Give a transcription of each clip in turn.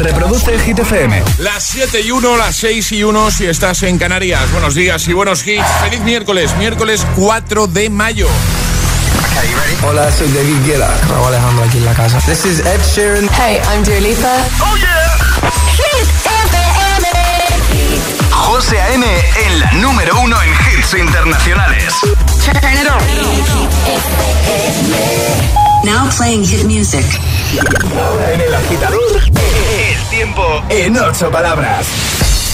Reproduce Hit FM. Las 7 y 1, las 6 y 1 si estás en Canarias. Buenos días y buenos hits. Feliz miércoles, miércoles 4 de mayo. Hola, soy David Guetta. Raúl Alejandro aquí en la casa. This is Ed Sheeran. Hey, I'm Dua Lipa. ¡Oh, yeah! Hit FM. José A.M. en la número uno en hits internacionales. Turn it on. Now playing hit music. Ahora en el agitador, el tiempo en ocho palabras.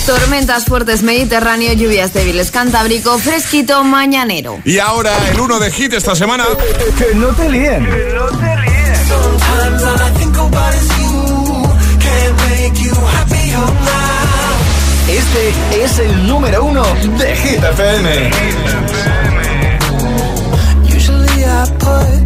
Tormentas fuertes Mediterráneo, lluvias débiles Cantábrico, fresquito mañanero. Y ahora el 1 de hit esta semana. Que no te líen. Sometimes all I think about is you. Can't make you happier now. Este es el número uno de Hit FM. Usually I put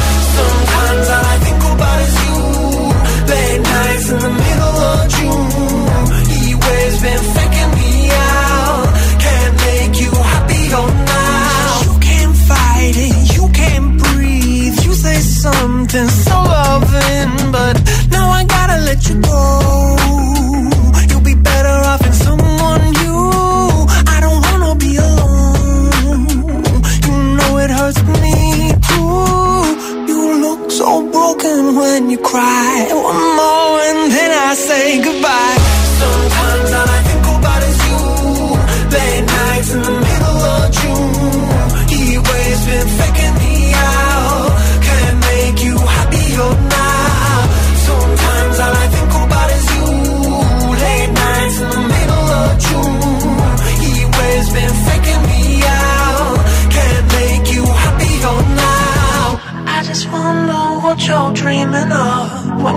cry. One more and then I say goodbye. Sometimes all I think about is you. Late nights in the middle of June. He waves been faking me out. Can't make you happier now. Sometimes all I think about is you. Late nights in the middle of June. He waves been faking me out. Can't make you happier now. I just wonder what you're dreaming of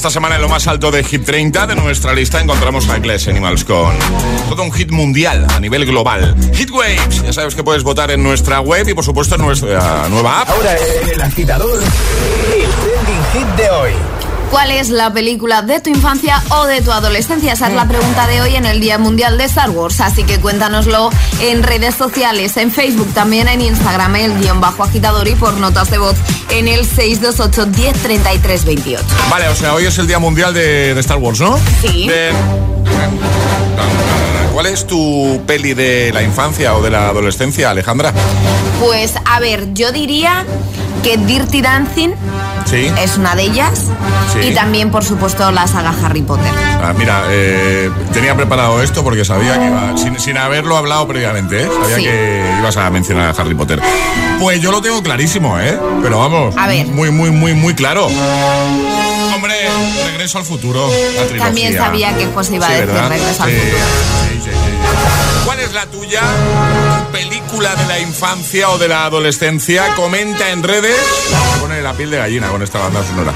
Esta semana en lo más alto de Hit 30 de nuestra lista encontramos a Glass Animals con todo un hit mundial a nivel global. Hit Waves, ya sabes que puedes votar en nuestra web y por supuesto en nuestra nueva app. Ahora el agitador, el trending hit de hoy. ¿Cuál es la película de tu infancia o de tu adolescencia? Esa es la pregunta de hoy en el Día Mundial de Star Wars. Así que cuéntanoslo en redes sociales, en Facebook, también en Instagram, el guion bajo agitador y por notas de voz en el 628 1033 28. Vale, o sea, hoy es el Día Mundial de, de Star Wars, ¿no? Sí. De- ¿Cuál es tu peli de la infancia o de la adolescencia, Alejandra? Pues a ver, yo diría que Dirty Dancing Sí. es una de ellas. Sí. Y también, por supuesto, la saga Harry Potter. Ah, mira, eh, tenía preparado esto porque sabía que iba, sin, sin haberlo hablado previamente, ¿eh? sabía Sí. que ibas a mencionar a Harry Potter. Pues yo lo tengo clarísimo, ¿eh? Pero vamos, A ver. muy, muy, muy, muy claro. Hombre, regreso al futuro. La trilogía. También sabía que José iba a decir ¿verdad? Regreso al futuro. sí, sí. ¿Cuál es la tuya? ¿Película de la infancia o de la adolescencia? Comenta en redes. Me pone la piel de gallina con esta banda sonora.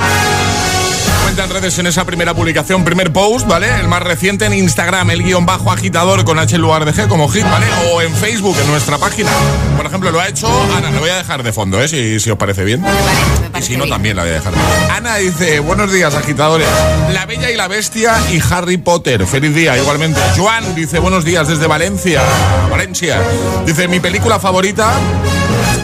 En redes en esa primera publicación, primer post, ¿vale? El más reciente en Instagram, el guion bajo agitador con H en lugar de G como hit, ¿vale? O en Facebook, en nuestra página. Por ejemplo, lo ha hecho Ana, lo voy a dejar de fondo, ¿eh? Si, si os parece bien. Me parece, me Y si no, bien. también la voy a dejar. Ana dice, buenos días, agitadores. La Bella y la Bestia y Harry Potter. Feliz día, igualmente. Joan dice, buenos días desde Valencia. Valencia. Dice, mi película favorita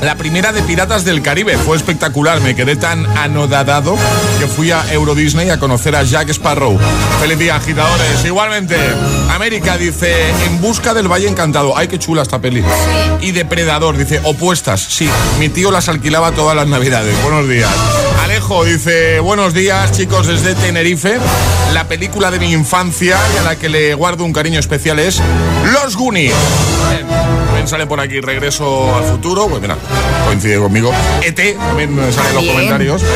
La primera de Piratas del Caribe fue espectacular. Me quedé tan anodadado que fui a Euro Disney a conocer a Jack Sparrow. Feliz día, agitadores. Igualmente, América dice En busca del Valle Encantado. Ay, qué chula esta peli. Y Depredador dice Opuestas. Sí, mi tío las alquilaba todas las navidades. Buenos días. Alejo dice Buenos días, chicos, desde Tenerife. La película de mi infancia y a la que le guardo un cariño especial es Los Goonies. También sale por aquí Regreso al futuro. Pues mira, coincide conmigo. ET también sale en los comentarios. Eh.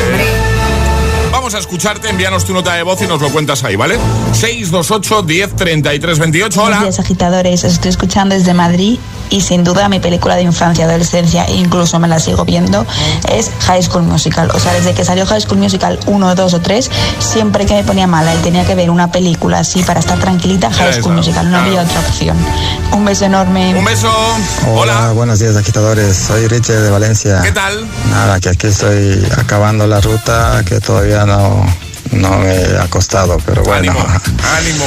Vamos a escucharte, envíanos tu nota de voz y nos lo cuentas ahí, ¿vale? 628 10 33 28. Buenos Hola. días, agitadores. Os estoy escuchando desde Madrid y sin duda mi película de infancia, adolescencia e incluso me la sigo viendo es High School Musical. O sea, desde que salió High School Musical 1, 2 o 3, siempre que me ponía mala y tenía que ver una película así para estar tranquilita, High Esa, School Musical. No había otra opción. Un beso enorme. Un beso. Hola, Hola. buenos días agitadores, soy Richard de Valencia. ¿Qué tal? Nada, que aquí estoy acabando la ruta que todavía no, no me he acostado, pero bueno. Ánimo, ánimo.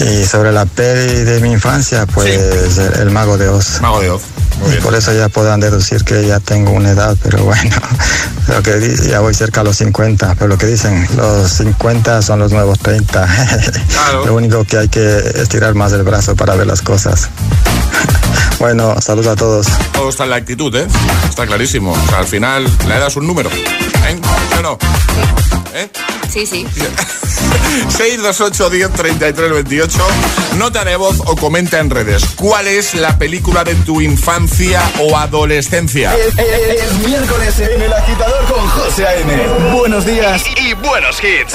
Y sobre la peli de mi infancia, pues el, el Mago de Oz. Mago de Oz. Y por eso ya podrán deducir que ya tengo una edad, pero bueno, lo que di- ya voy cerca a los 50, pero lo que dicen, los 50 son los nuevos 30. Claro. Lo único que hay que estirar más el brazo para ver las cosas. Bueno, saludos a todos. Todo está en la actitud, ¿eh? Está clarísimo. O sea, al final, la edad es un número. ¿Eh? ¿Sí o no? ¿Eh? Sí, sí. 628 10 33 28. Nota de voz o comenta en redes. ¿Cuál es la película de tu infancia o adolescencia? Es, es miércoles en el agitador con José A.M. Buenos días y, y buenos hits.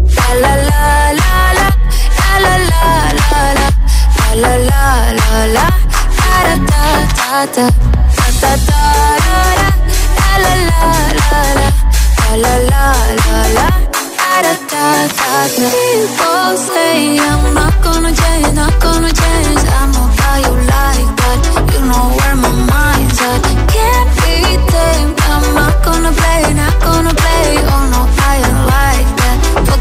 People say I'm not gonna change, not gonna change. I know how you like that, you know where my mind's at. Can't be I'm not gonna play now.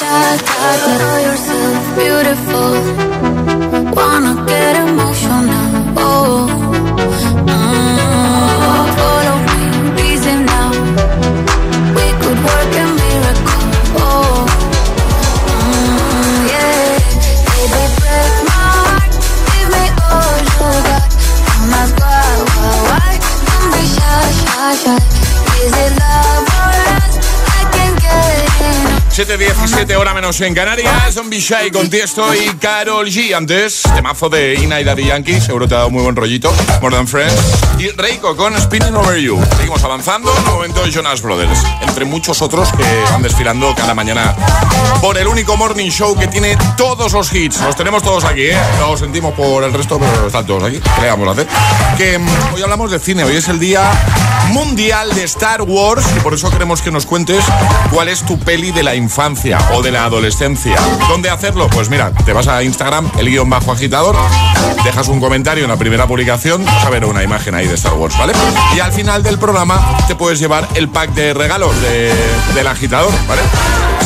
Da da beautiful. Wanna 7.17 hora menos en Canarias, Don Bishai con Tiesto y Carol G. Antes, temazo de Ina y Daddy Yankee, seguro te ha dado muy buen rollito. More Than Friends. Y Reiko con Spinning Over You. Seguimos avanzando, en el momento Jonas Brothers. Entre muchos otros que van desfilando cada mañana por el único morning show que tiene todos los hits. Los tenemos todos aquí, ¿eh? Lo sentimos por el resto, pero están todos aquí. ¿Qué vamos a hacer? Que mm, hoy hablamos de cine. Hoy es el día mundial de Star Wars y por eso queremos que nos cuentes cuál es tu peli de la infancia o de la adolescencia. ¿Dónde hacerlo? Pues mira, te vas a Instagram, el guion bajo agitador, dejas un comentario en la primera publicación, vas a ver una imagen ahí de Star Wars, ¿vale? Y al final del programa te puedes llevar el pack de regalos de- del agitador, ¿vale?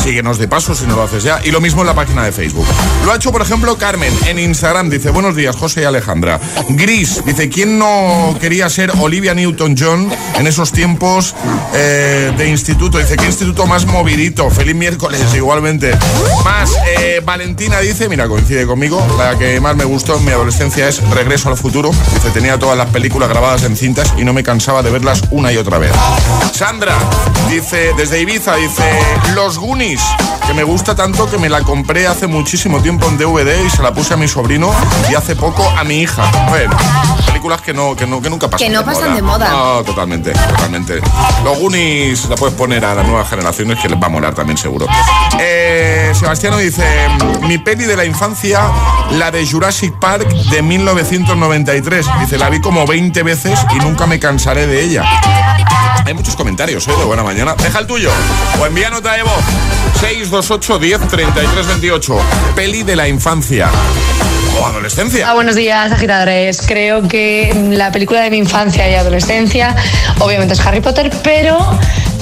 Síguenos de paso si no lo haces ya. Y lo mismo en la página de Facebook. Lo ha hecho, por ejemplo, Carmen en Instagram. Dice, buenos días, José y Alejandra. Gris, dice, ¿quién no quería ser Olivia Newton-John en esos tiempos eh, de instituto? Dice, ¿qué instituto más movidito? Feliz miércoles, igualmente. Más, eh, Valentina dice, mira, coincide conmigo, la que más me gustó en mi adolescencia es Regreso al futuro. Dice, tenía todas las películas grabadas en cintas y no me cansaba de verlas una y otra vez. Sandra dice, desde Ibiza, dice, Los Goonies, que me gusta tanto que me la compré hace muchísimo tiempo en DVD y se la puse a mi sobrino y hace poco a mi hija. Bueno, películas que no, que no, que nunca pasan Que no de pasan de moda. No, totalmente, totalmente. Los Goonies la puedes poner a las nuevas generaciones que les va a molar también seguro. Eh, Sebastiano dice, mi peli de la infancia, la de Jurassic Park de 1993. Dice, la vi como 20 veces y nunca me cansaré de ella. Hay muchos comentarios, ¿eh? De buena mañana. Deja el tuyo. O envía nota de voz. 628 10 33 28. Peli de la infancia. O adolescencia. Ah, buenos días, agitadores. Creo que la película de mi infancia y adolescencia, obviamente es Harry Potter, pero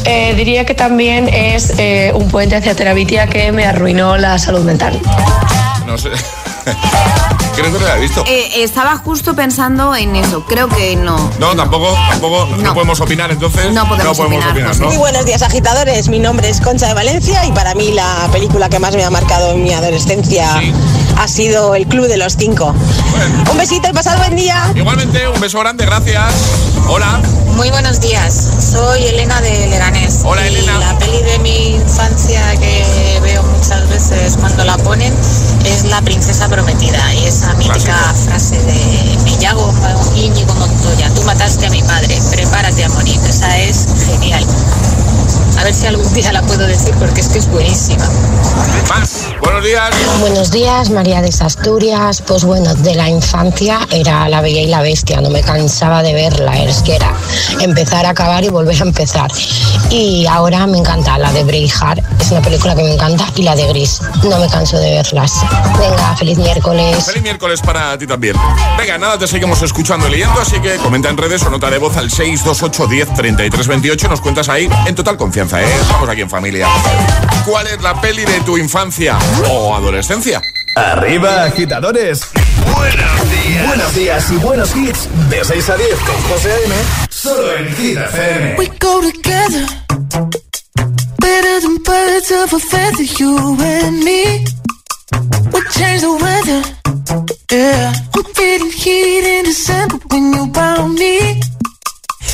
eh, diría que también es eh, un puente hacia Terabitia que me arruinó la salud mental. No sé. Creo que no la he visto. Eh, estaba justo pensando en eso. Creo que no. No, tampoco, tampoco, no, No. podemos opinar entonces. No podemos opinar, opinar, José. ¿no? Muy buenos días agitadores, mi nombre es Concha de Valencia y para mí la película que más me ha marcado en mi adolescencia Sí. ha sido El Club de los Cinco. Bueno. Un besito y pasad buen día. Igualmente, un beso grande, gracias. Hola. Muy buenos días, soy Elena de Leganés. Hola, Y Elena. La peli de mi infancia que veo muchas veces cuando la ponen es La Princesa Prometida y esa mítica Clásico. frase de Me llamo Íñigo Montoya, tú mataste a mi padre, prepárate a morir. Esa es genial. A ver si algún día la puedo decir porque es que es buenísima. Más. Buenos días. Buenos días, María de Asturias. Pues bueno, de la infancia era La Bella y la Bestia, no me cansaba de verla, es que era empezar, acabar y volver a empezar. Y ahora me encanta la de Braveheart, es una película que me encanta, y la de Gris, no me canso de verlas. Venga, feliz miércoles. Feliz miércoles para ti también. Venga, nada, te seguimos escuchando y leyendo, así que comenta en redes o nota de voz al 628 10 33 28. Nos cuentas ahí en total confianza, ¿eh? Estamos aquí en familia. ¿Cuál es la peli de tu infancia o adolescencia? Arriba, agitadores. Buenos días. Buenos días y buenos hits. De 6 a 10 con José A.M. Solo en Hit FM. We go together better than birds of a feather, you and me. We change the weather, yeah. I'm feeling heat in December when you found me.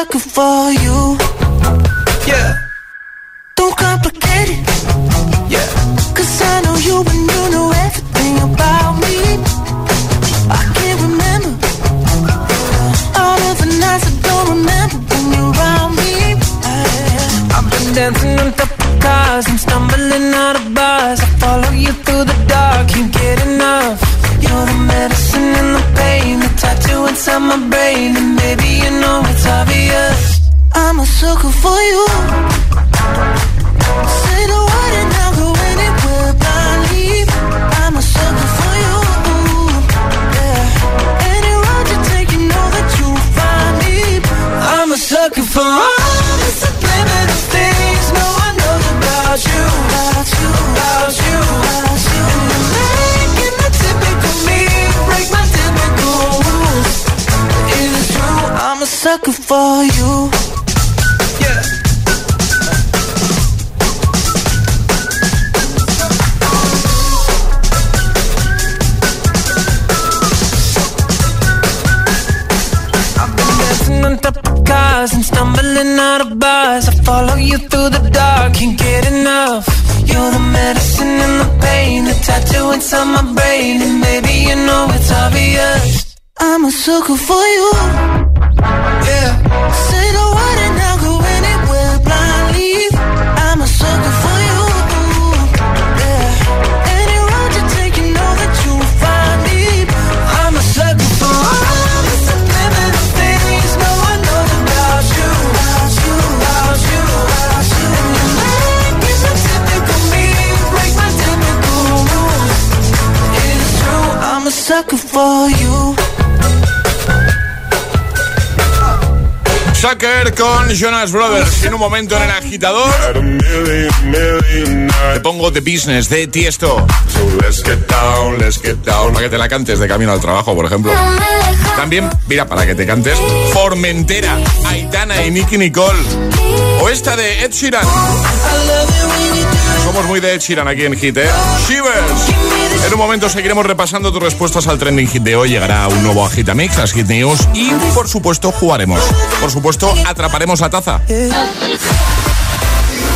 sucker for you. Yeah. Don't complicate it. Yeah. Cause I know you and you know everything about me. I can't remember all of the nights I don't remember when you're around me. I- I've been dancing on top of cars, I'm stumbling out of bars. I follow you through the dark, can't get enough. You're the medicine and the pain, the tattoo inside my brain, obvious. I'm a sucker for you. Say the word and I'll go anywhere blindly. I'm a sucker for you. Yeah. Any road you take, you know that you'll find me. I'm a sucker for the dark, can't get enough. You're the medicine and the pain, the tattoo inside my brain, and maybe you know it's obvious. I'm a sucker for you. Yeah. Say the word sucker for you. Sucker con Jonas Brothers. En un momento en el agitador. Te pongo The Business de Tiesto. So let's get down, let's get down. Para que te la cantes de camino al trabajo, por ejemplo. También, mira, para que te cantes Formentera, Aitana y Nicky Nicole. O esta de Ed Sheeran. Somos muy de Ed Sheeran aquí en Hit, ¿eh? En un momento seguiremos repasando tus respuestas al trending hit de hoy. Llegará un nuevo Agitamix, las Hit News y, por supuesto, jugaremos. Por supuesto, atraparemos la taza.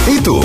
¿Y tú?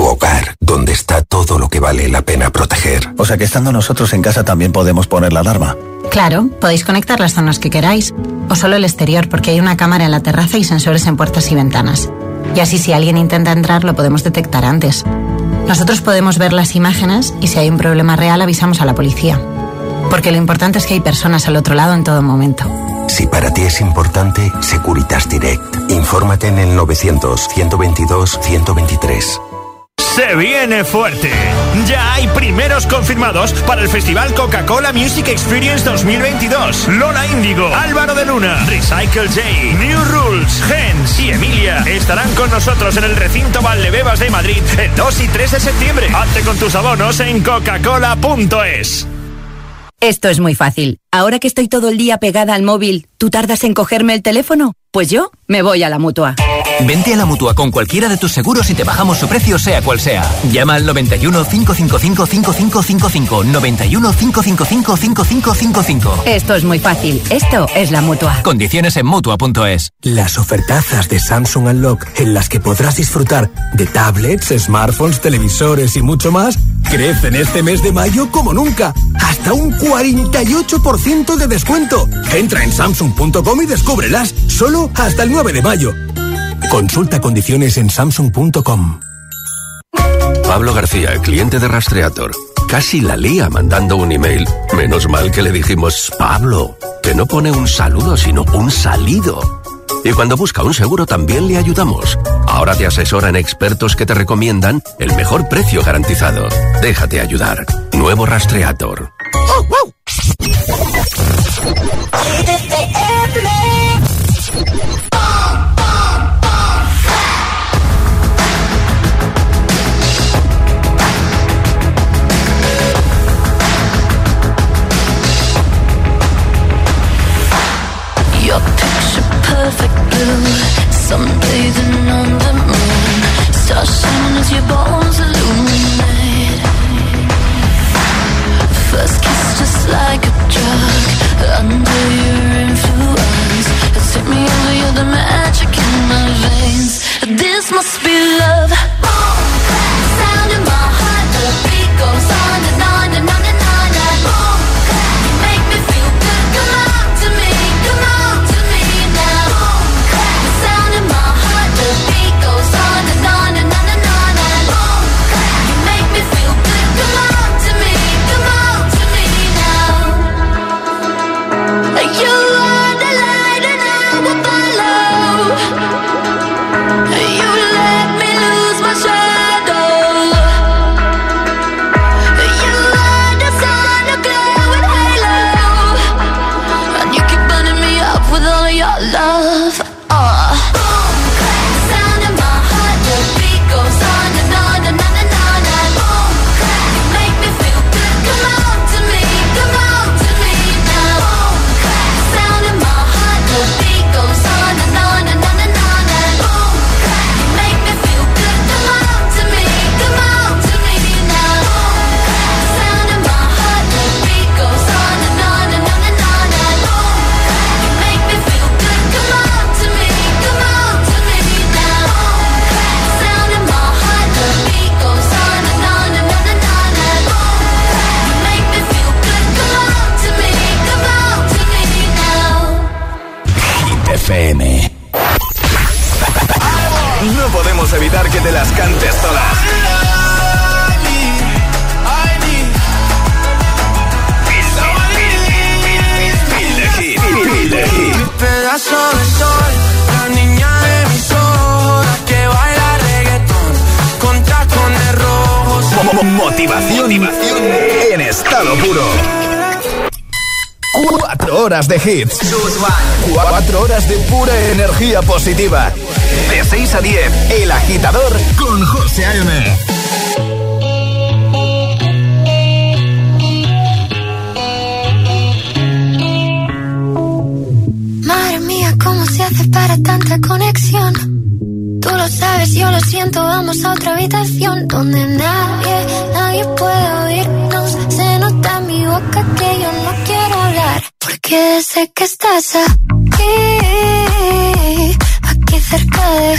Tu hogar, donde está todo lo que vale la pena proteger. O sea que estando nosotros en casa también podemos poner la alarma. Claro, podéis conectar las zonas que queráis, o solo el exterior porque hay una cámara en la terraza y sensores en puertas y ventanas. Y así si alguien intenta entrar lo podemos detectar antes. Nosotros podemos ver las imágenes y si hay un problema real avisamos a la policía. Porque lo importante es que hay personas al otro lado en todo momento. Si para ti es importante, Securitas Direct. Infórmate en el 900-122-123. Se viene fuerte. Ya hay primeros confirmados para el Festival Coca-Cola Music Experience 2022. Lola Índigo, Álvaro de Luna, Recycle J, New Rules, Gens y Emilia estarán con nosotros en el recinto Valdebebas de Madrid el 2 y 3 de septiembre. Hazte con tus abonos en coca-cola.es. Esto es muy fácil. Ahora que estoy todo el día pegada al móvil, ¿tú tardas en cogerme el teléfono? Pues yo me voy a la mutua. Vente a la mutua con cualquiera de tus seguros y te bajamos su precio, sea cual sea. Llama al 91 555 5555. 91 555 5555. Esto es muy fácil. Esto es la mutua. Condiciones en mutua.es. Las ofertazas de Samsung Unlock, en las que podrás disfrutar de tablets, smartphones, televisores y mucho más, crecen este mes de mayo como nunca. Hasta un 48% de descuento. Entra en samsung.com y descúbrelas. Solo hasta el 9 de mayo. Consulta condiciones en samsung.com. Pablo García, cliente de Rastreator. Casi la lía mandando un email. Menos mal que le dijimos, Pablo, que no pone un saludo, sino un salido. Y cuando busca un seguro también le ayudamos. Ahora te asesoran expertos que te recomiendan el mejor precio garantizado. Déjate ayudar. Nuevo Rastreator. Moon. Stars shining as your bones illuminate. First kiss just like a drug. Under your influence. Me you're the magic in my veins. This must be love. de hits. Cuatro horas de pura energía positiva. De 6 a 10, El Agitador con José A.M. Madre mía, ¿cómo se hace para tanta conexión? Tú lo sabes, yo lo siento, vamos a otra habitación donde nadie, nadie puede casa aquí, eh, aquí cerca de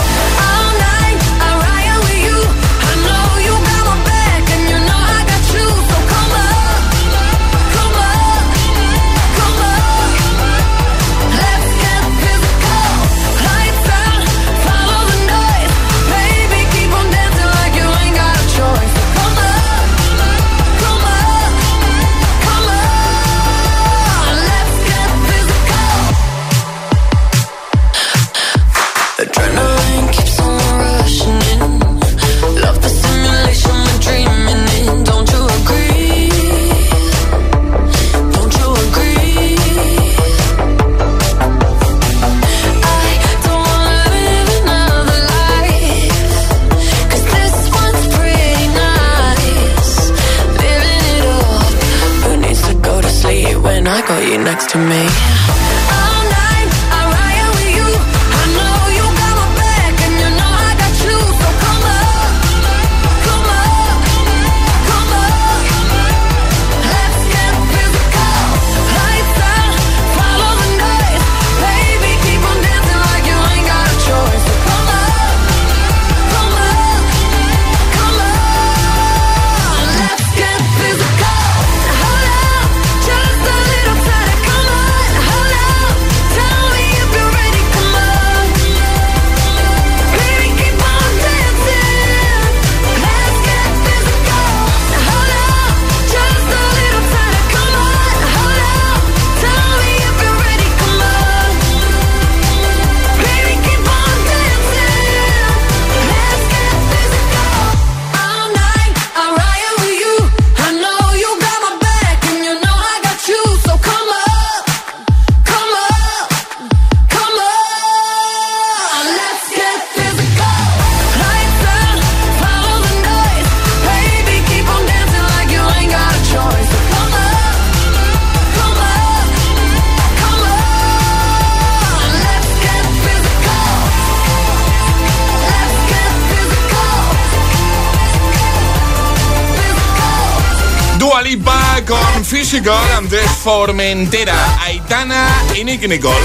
Physical, antes Formentera, Aitana y Nicky Nicole.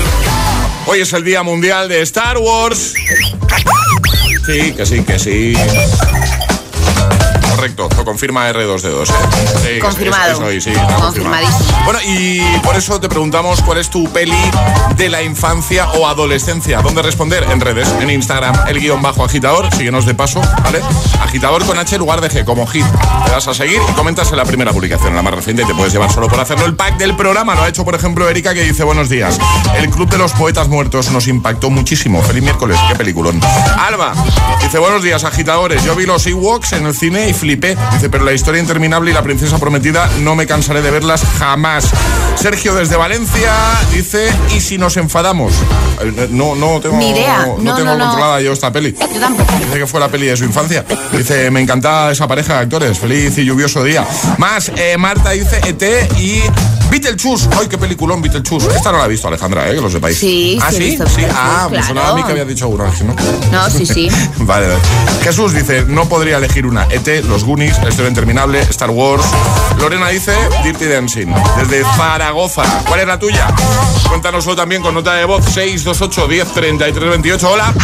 Hoy es el Día Mundial de Star Wars. Sí, que sí, que sí. Correcto, lo confirma R2D2. ¿eh? Sí, Confirmado. es- es hoy, sí, está confirmado. Confirmadísimo. Bueno, y por eso te preguntamos cuál es tu peli de la infancia o adolescencia. ¿Dónde responder? En redes, en Instagram, el guion bajo agitador, síguenos de paso, ¿vale? Agitador con H en lugar de G, como hit. Te das a seguir y comentas en la primera publicación, la más reciente, y te puedes llevar solo por hacerlo el pack del programa. Lo ha hecho, por ejemplo, Erika, que dice, buenos días. El Club de los Poetas Muertos nos impactó muchísimo. Feliz miércoles, qué peliculón. Alba, dice, buenos días, agitadores. Yo vi los Ewoks en el cine y flipé. Dice, pero la historia interminable y la princesa prometida no me cansaré de verlas jamás. Sergio desde Valencia dice, ¿y si nos enfadamos? No, no tengo, Ni idea. no No, tengo no, controlada yo esta peli. Yo tampoco. Dice que fue la peli de su infancia. Dice, me encanta esa pareja de actores. Feliz y lluvioso día. Más, eh, Marta dice ET y Beetlejuice. ¡Ay, qué peliculón Beetlejuice! Esta no la ha visto Alejandra, ¿eh? Que lo sepáis. Sí, ¿Ah, sí, he sí? visto Sí, Beetlejuice, ah, me sonaba a mí claro. que había dicho una. ¿no? No, sí, sí. vale, vale. Jesús dice, no podría elegir una. ET, Los Goonies, La Historia Interminable, Star Wars. Lorena dice, Dirty Dancing. Desde Zaragoza. ¿Cuál es la tuya? Cuéntanoslo también con nota de voz 628 10 33 28. Hola.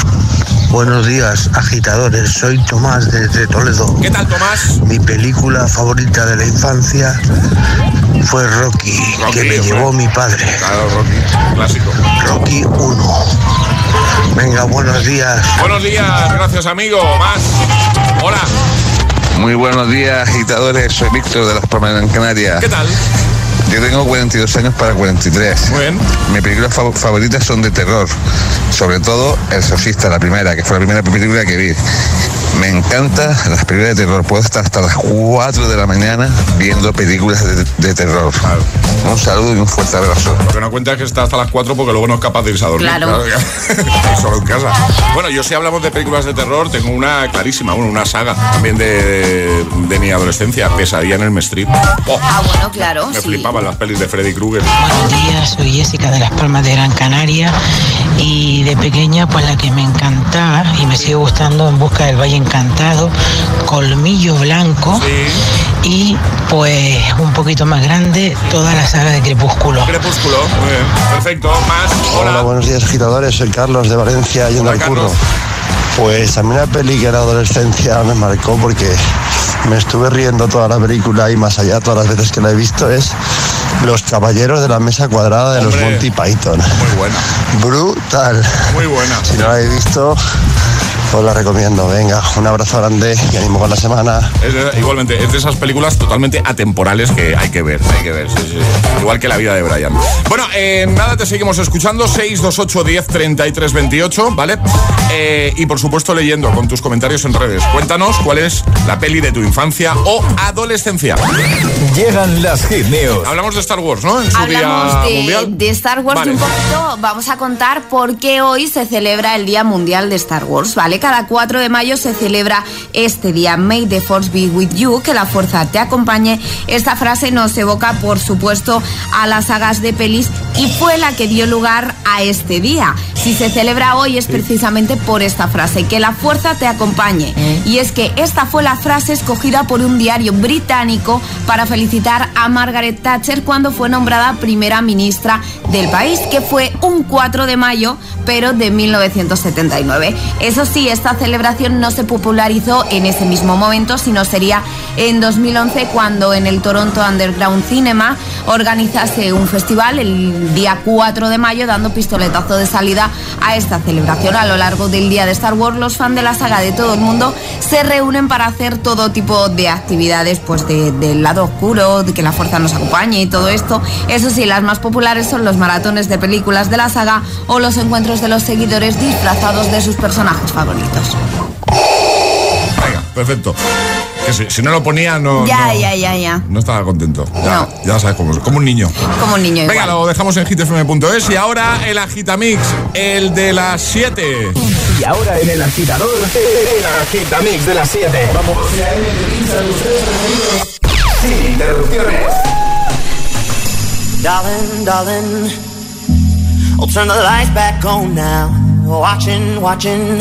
Buenos días, agitadores. Soy Tomás desde Toledo. ¿Qué tal, Tomás? Mi película favorita de la infancia fue Rocky, Rocky, que me llevó mi padre. Claro, Rocky. Clásico. Rocky 1. Venga, buenos días. Buenos días, gracias amigo. Más. Hola. Muy buenos días, agitadores. Soy Víctor de Las Palmas de Canarias. ¿Qué tal? Yo tengo 42 años para 43. Muy bien. Mis películas fa- favoritas son de terror. Sobre todo El Exorcista, la primera, que fue la primera película que vi. Me encanta las películas de terror. Puedo estar hasta las 4 de la mañana viendo películas de, de terror. Un saludo y un fuerte abrazo. Lo que no cuenta es que está hasta las 4 porque luego no es capaz de irse a dormir. Claro. Solo en casa. Bueno, yo si hablamos de películas de terror, tengo una clarísima, bueno, una saga también de, de mi adolescencia, Pesadilla en el Street. Oh, Ah, bueno, claro, me sí. Las pelis de Freddy Krueger. Buenos días, soy Jessica de Las Palmas de Gran Canaria y de pequeña pues la que me encantaba y me sigue gustando En Busca del Valle Encantado, Colmillo Blanco y pues un poquito más grande toda la saga de Crepúsculo. Crepúsculo, muy bien. Perfecto, más. Hola, buenos días, agitadores. Soy Carlos de Valencia, yendo al curro. Pues a mí una peli que en la adolescencia me marcó porque me estuve riendo toda la película y más allá todas las veces que la he visto es Los Caballeros de la Mesa Cuadrada de los Monty Python. Muy buena. Brutal. Muy buena. Si no la habéis visto, os la recomiendo. Venga, un abrazo grande y ánimo con la semana. Es igualmente, es de esas películas totalmente atemporales que hay que ver, hay que ver, sí, sí. Igual que la vida de Brian. Bueno, eh, nada, te seguimos escuchando, 628 10 33 28, ¿vale? Eh, y por supuesto leyendo con tus comentarios en redes. Cuéntanos cuál es la peli de tu infancia o adolescencia. Llegan las hit news. Hablamos de Star Wars, ¿no? En su Hablamos día de, mundial. de Star Wars Vale. un poquito vamos a contar por qué hoy se celebra el Día Mundial de Star Wars, ¿vale? Cada 4 de mayo se celebra este día, May the Force be with you, que la fuerza te acompañe. Esta frase nos evoca, por supuesto, a las sagas de pelis y fue la que dio lugar a este día. Si se celebra hoy es precisamente por esta frase, que la fuerza te acompañe. Y es que esta fue la frase escogida por un diario británico para felicitar a Margaret Thatcher cuando fue nombrada primera ministra del país, que fue un 4 de mayo, pero de 1979. Eso sí, esta celebración no se popularizó en ese mismo momento, sino sería en 2011 cuando en el Toronto Underground Cinema organizase un festival el día 4 de mayo dando pistoletazo de salida a esta celebración. A lo largo del día de Star Wars, los fans de la saga de todo el mundo se reúnen para hacer todo tipo de actividades, pues de- del lado oscuro, de que la fuerza nos acompañe y todo esto. Eso sí, las más populares son los maratones de películas de la saga o los encuentros de los seguidores disfrazados de sus personajes favoritos. Venga, perfecto. Que si, si no lo ponía, no. Ya, no, ya, ya, ya. no estaba contento. Ya, ya sabes cómo es, como un niño. Como un niño Venga, igual. lo dejamos en hitfm.es y ahora el Agitamix, el de las 7. Y ahora en el agitador, el agitamix de las 7. Vamos. Sin interrupciones. Darling, darling, I'll turn the lights back on now. Watching, watching,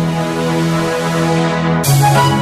At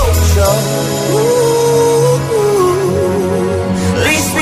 show. Ooh, ooh. Please.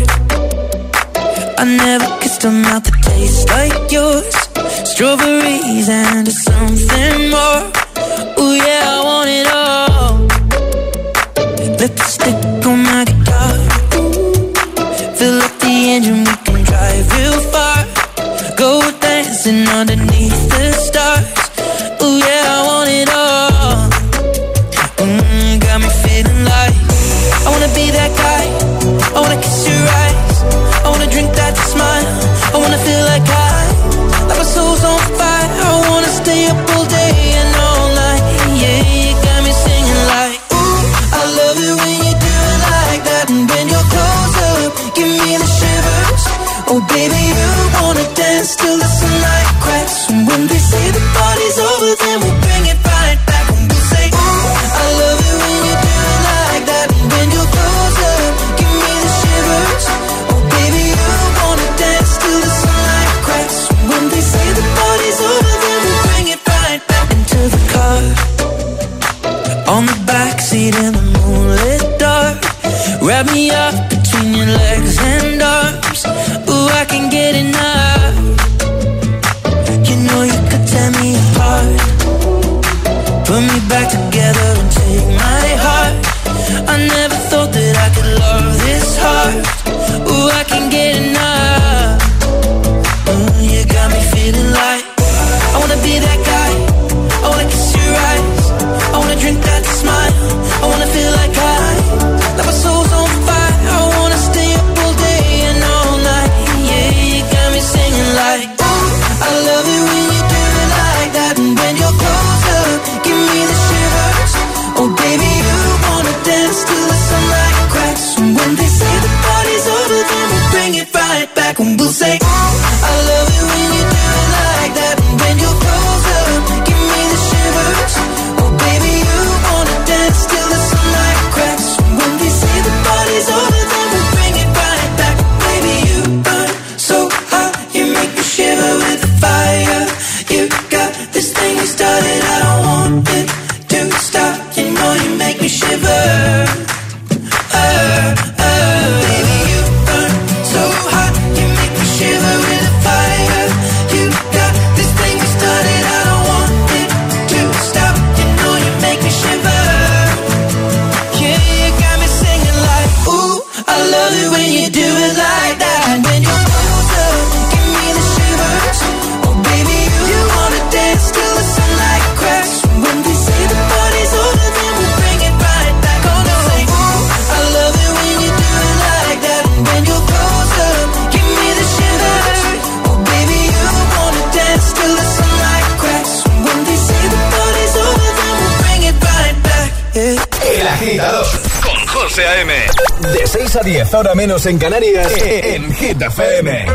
menos en Canarias, en Hit FM.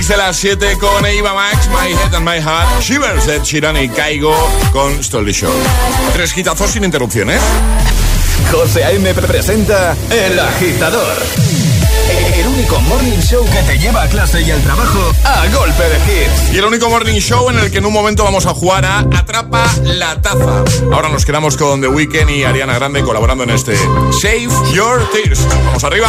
Mix de las 7 con Eva Max, My Head and My Heart, Shivers de Chiran y Caigo con Stolly Show. Tres gitazos sin interrupciones. José A.M. presenta El Agitador. El único morning show que te lleva a clase y al trabajo a golpe de hits. Y el único morning show en el que en un momento vamos a jugar a Atrapa la taza. Ahora nos quedamos con The Weeknd y Ariana Grande colaborando en este Save Your Tears. Vamos arriba.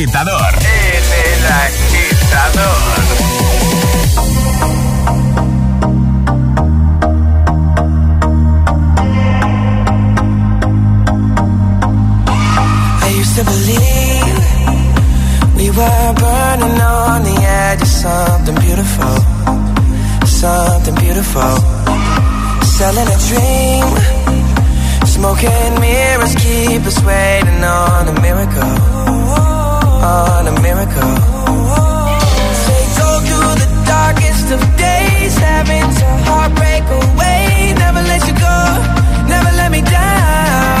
Agitador. El agitador. I used to believe we were burning on the edge of something beautiful, something beautiful. Selling a dream, smoking mirrors keep us waiting on a miracle, on a miracle. Say go through the darkest of days, having to heartbreak away. Never let you go, never let me down.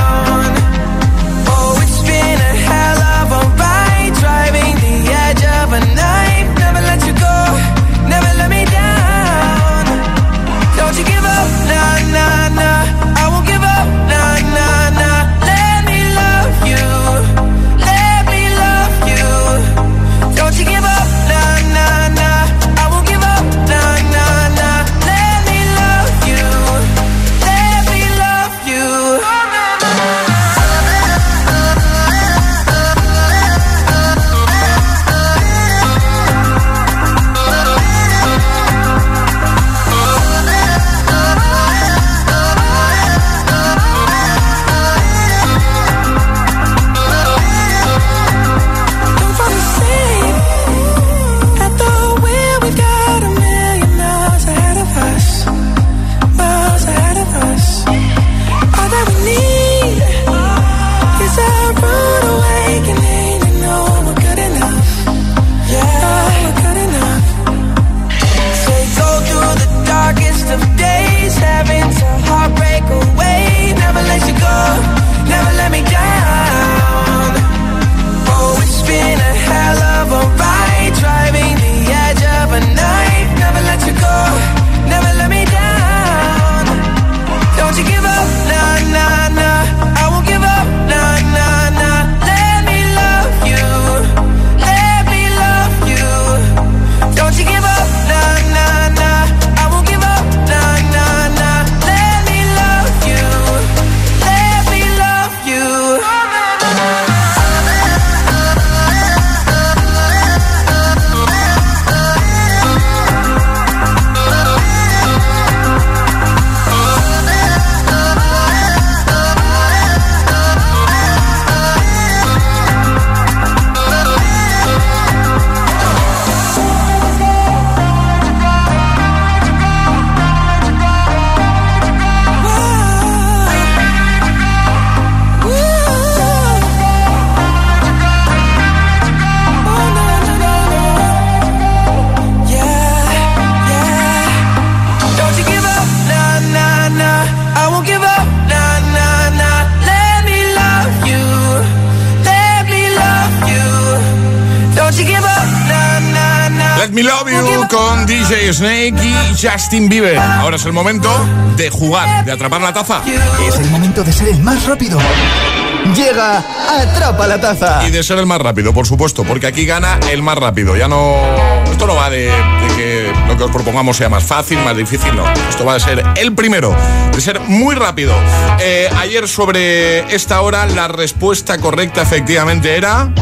Snake y Justin Bieber. Ahora es el momento de jugar, de atrapar la taza. Es el momento de ser el más rápido. Llega, atrapa la taza. Y de ser el más rápido, por supuesto, porque aquí gana el más rápido. Ya no. Esto no va de, de que lo que os propongamos sea más fácil, más difícil, no. Esto va de ser el primero, de ser muy rápido. Eh, ayer sobre esta hora la respuesta correcta efectivamente era.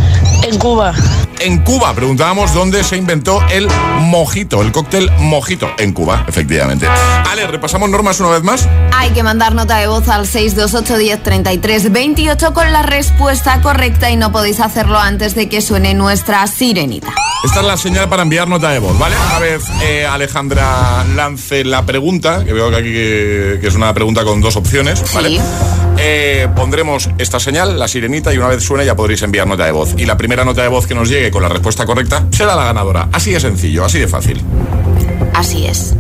En Cuba. En Cuba, preguntábamos dónde se inventó el mojito, el cóctel mojito. En Cuba, efectivamente. Ale, repasamos normas una vez más. Hay que mandar nota de voz al 628 10 33 28 con la respuesta correcta y no podéis hacerlo antes de que suene nuestra sirenita. Esta es la señal para enviar nota de voz, ¿vale? Una vez eh, Alejandra lance la pregunta, que veo que aquí que, que es una pregunta con dos opciones, ¿vale? Sí. Eh, pondremos esta señal, la sirenita, y una vez suene ya podréis enviar nota de voz. Y la primera nota de voz que nos llegue con la respuesta correcta será la ganadora. Así de sencillo, así de fácil. Así es.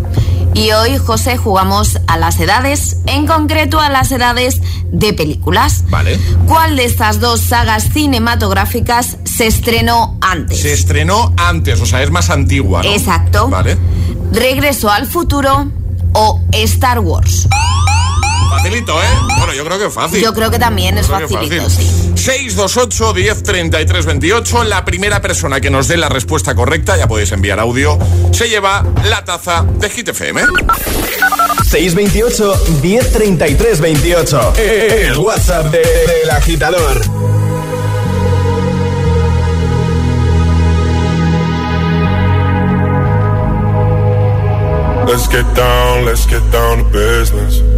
Y hoy, José, jugamos a las edades, en concreto a las edades de películas. Vale. ¿Cuál de estas dos sagas cinematográficas se estrenó antes? Se estrenó antes, o sea, es más antigua, ¿no? Exacto. Vale. ¿Regreso al futuro o Star Wars? Facilito, ¿eh? Bueno, yo creo que fácil. Yo creo que también es facilito, fácil. sí. 628 10 33 28. La primera persona que nos dé la respuesta correcta, ya podéis enviar audio, se lleva la taza de Hit FM. 628 1033 28. El WhatsApp del de, agitador. Let's get down, let's get down to business.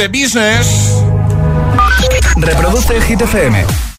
The Business. Reproduce el Hit FM.